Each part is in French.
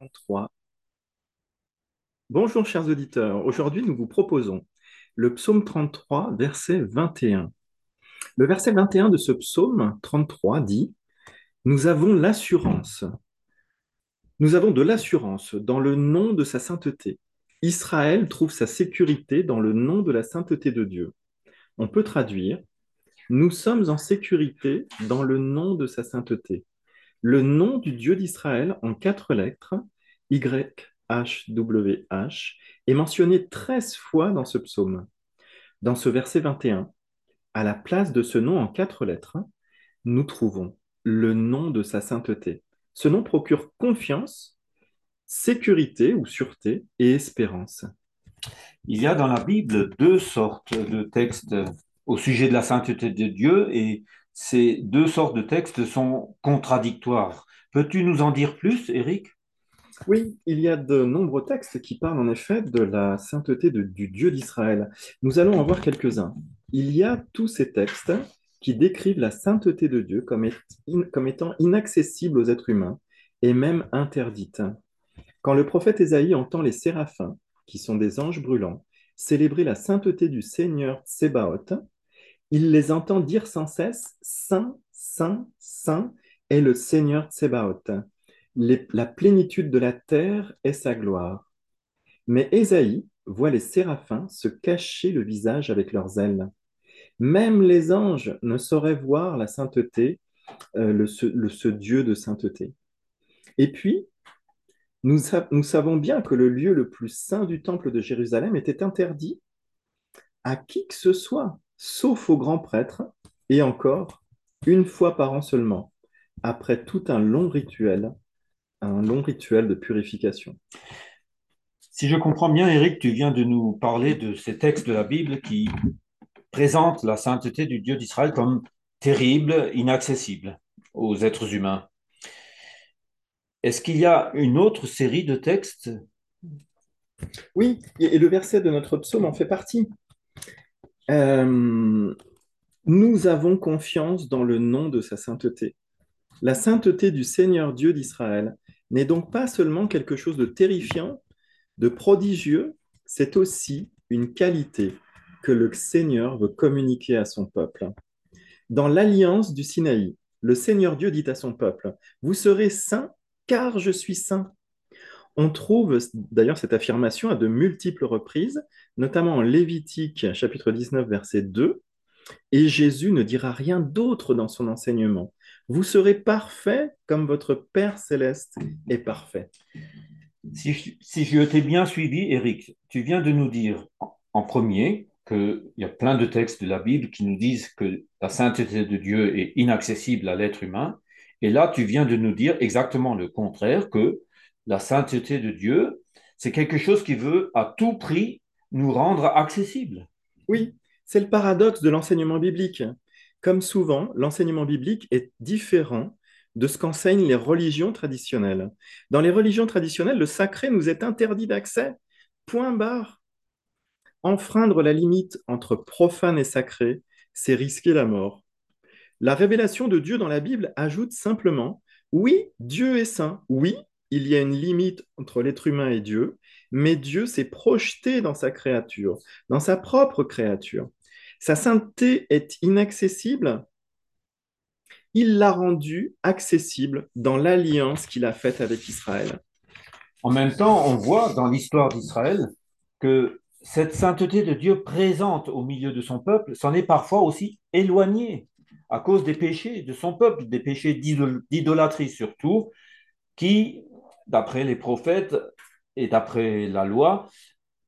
33. Bonjour chers auditeurs, aujourd'hui nous vous proposons le psaume 33, verset 21. Le verset 21 de ce psaume 33 dit Nous avons l'assurance, nous avons de l'assurance dans le nom de sa sainteté. Israël trouve sa sécurité dans le nom de la sainteté de Dieu. On peut traduire Nous sommes en sécurité dans le nom de sa sainteté. Le nom du Dieu d'Israël en quatre lettres, YHWH, est mentionné 13 fois dans ce psaume. Dans ce verset 21, à la place de ce nom en quatre lettres, nous trouvons le nom de sa sainteté. Ce nom procure confiance, sécurité ou sûreté et espérance. Il y a dans la Bible deux sortes de textes au sujet de la sainteté de Dieu et ces deux sortes de textes sont contradictoires. Peux-tu nous en dire plus, Eric Oui, il y a de nombreux textes qui parlent en effet de la sainteté du Dieu d'Israël. Nous allons en voir quelques-uns. Il y a tous ces textes qui décrivent la sainteté de Dieu comme, étant inaccessible aux êtres humains et même interdite. Quand le prophète Ésaïe entend les séraphins, qui sont des anges brûlants, célébrer la sainteté du Seigneur Tsébaoth, il les entend dire sans cesse Saint, Saint, Saint est le Seigneur Tsébaoth. Les- la plénitude de la terre est sa gloire. Mais Ésaïe voit les séraphins se cacher le visage avec leurs ailes. Même les anges ne sauraient voir la sainteté, euh, le- ce, Dieu de sainteté. Et puis, nous savons bien que le lieu le plus saint du temple de Jérusalem était interdit à qui que ce soit, sauf aux grands prêtres, et encore une fois par an seulement, après tout un long rituel, un long rituel de purification. Si je comprends bien, Eric, tu viens de nous parler de ces textes de la Bible qui présentent la sainteté du Dieu d'Israël comme terrible, inaccessible aux êtres humains. Est-ce qu'il y a une autre série de textes? Oui, et le verset de notre psaume en fait partie. Euh, nous avons confiance dans le nom de sa sainteté. La sainteté du Seigneur Dieu d'Israël n'est donc pas seulement quelque chose de terrifiant, de prodigieux, c'est aussi une qualité que le Seigneur veut communiquer à son peuple. Dans l'alliance du Sinaï, le Seigneur Dieu dit à son peuple, Vous serez saints car je suis saint. On trouve d'ailleurs cette affirmation à de multiples reprises, notamment en Lévitique chapitre 19 verset 2, et Jésus ne dira rien d'autre dans son enseignement. Vous serez parfaits comme votre Père céleste est parfait. si je, t'ai bien suivi, Eric, tu viens de nous dire en premier qu'il y a plein de textes de la Bible qui nous disent que la sainteté de Dieu est inaccessible à l'être humain. Et là, tu viens de nous dire exactement le contraire, que la sainteté de Dieu, c'est quelque chose qui veut à tout prix nous rendre accessible. Oui, c'est le paradoxe de l'enseignement biblique. Comme souvent, l'enseignement biblique est différent de ce qu'enseignent les religions traditionnelles. Dans les religions traditionnelles, le sacré nous est interdit d'accès. Point barre. Enfreindre la limite entre profane et sacré, c'est risquer la mort. La révélation de Dieu dans la Bible ajoute simplement, oui, Dieu est saint, oui, il y a une limite entre l'être humain et Dieu, mais Dieu s'est projeté dans sa créature, dans sa propre créature. Sa sainteté est inaccessible, il l'a rendue accessible dans l'alliance qu'il a faite avec Israël. En même temps, on voit dans l'histoire d'Israël que cette sainteté de Dieu présente au milieu de son peuple s'en est parfois aussi éloignée à cause des péchés de son peuple, des péchés d'idol- d'idolâtrie surtout, qui, d'après les prophètes et d'après la loi,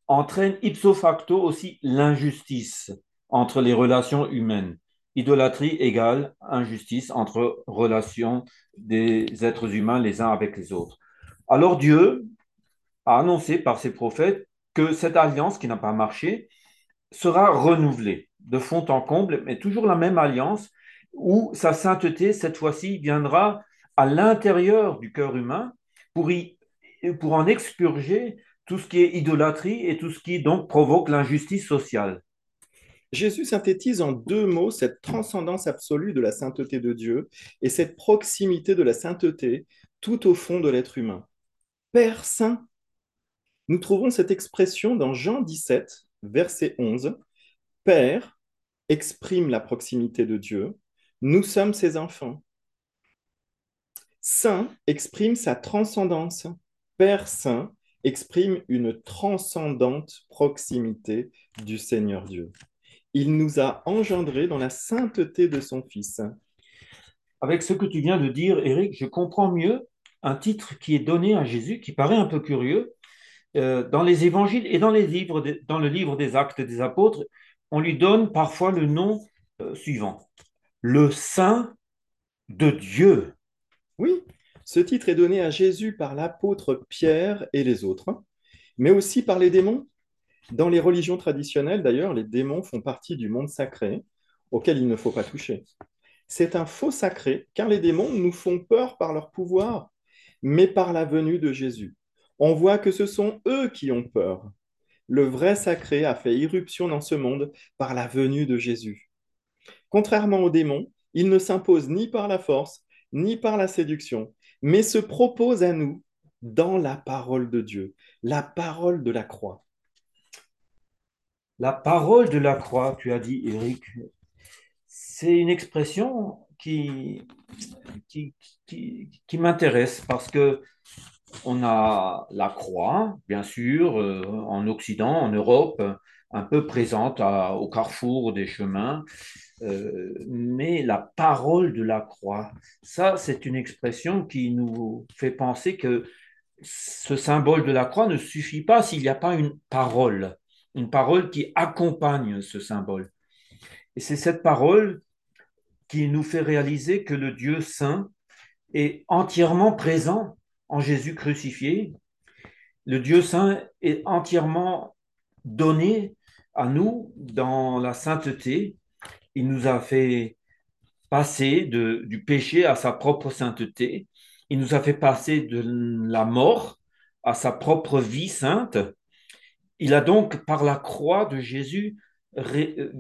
entraînent ipso facto aussi l'injustice entre les relations humaines. Idolâtrie égale injustice entre relations des êtres humains les uns avec les autres. Alors Dieu a annoncé par ses prophètes que cette alliance qui n'a pas marché sera renouvelée de fond en comble, mais toujours la même alliance où sa sainteté, cette fois-ci, viendra à l'intérieur du cœur humain pour, y, pour en expurger tout ce qui est idolâtrie et tout ce qui donc provoque l'injustice sociale. Jésus synthétise en deux mots cette transcendance absolue de la sainteté de Dieu et cette proximité de la sainteté tout au fond de l'être humain. Père saint. Nous trouvons cette expression dans Jean 17, verset 11. Père exprime la proximité de Dieu. Nous sommes ses enfants. Saint exprime sa transcendance. Père Saint exprime une transcendante proximité du Seigneur Dieu. Il nous a engendrés dans la sainteté de son Fils. Avec ce que tu viens de dire, Éric, je comprends mieux un titre qui est donné à Jésus, qui paraît un peu curieux. Euh, dans les évangiles et dans le livre des actes des apôtres, on lui donne parfois le nom euh, suivant, le Saint de Dieu. Oui, ce titre est donné à Jésus par l'apôtre Pierre et les autres, mais aussi par les démons. Dans les religions traditionnelles, d'ailleurs, les démons font partie du monde sacré auquel il ne faut pas toucher. C'est un faux sacré, car les démons nous font peur par leur pouvoir, mais par la venue de Jésus. On voit que ce sont eux qui ont peur. Le vrai sacré a fait irruption dans ce monde par la venue de Jésus. Contrairement aux démons, il ne s'impose ni par la force, ni par la séduction, mais se propose à nous dans la parole de Dieu, la parole de la croix. La parole de la croix, tu as dit, Eric, c'est une expression qui, qui, qui, m'intéresse parce que on a la croix, bien sûr, euh, en Occident, en Europe, un peu présente au carrefour des chemins, euh, mais la parole de la croix, ça, c'est une expression qui nous fait penser que ce symbole de la croix ne suffit pas s'il n'y a pas une parole, une parole qui accompagne ce symbole. Et c'est cette parole qui nous fait réaliser que le Dieu saint est entièrement présent en Jésus crucifié. Le Dieu saint est entièrement donné à nous dans la sainteté. Il nous a fait passer du péché à sa propre sainteté. Il nous a fait passer de la mort à sa propre vie sainte. Il a donc, par la croix de Jésus, euh,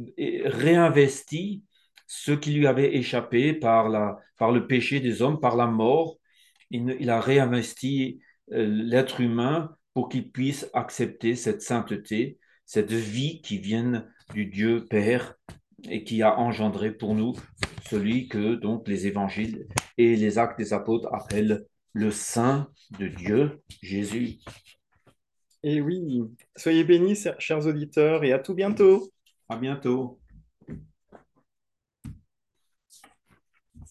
réinvesti ce qui lui avait échappé par le péché des hommes, par la mort. Il, il a réinvesti euh, l'être humain pour qu'il puisse accepter cette sainteté, cette vie qui vient du Dieu Père et qui a engendré pour nous celui que donc les évangiles et les actes des apôtres appellent le Saint de Dieu, Jésus. Et oui, soyez bénis, chers auditeurs, et à tout bientôt. À bientôt.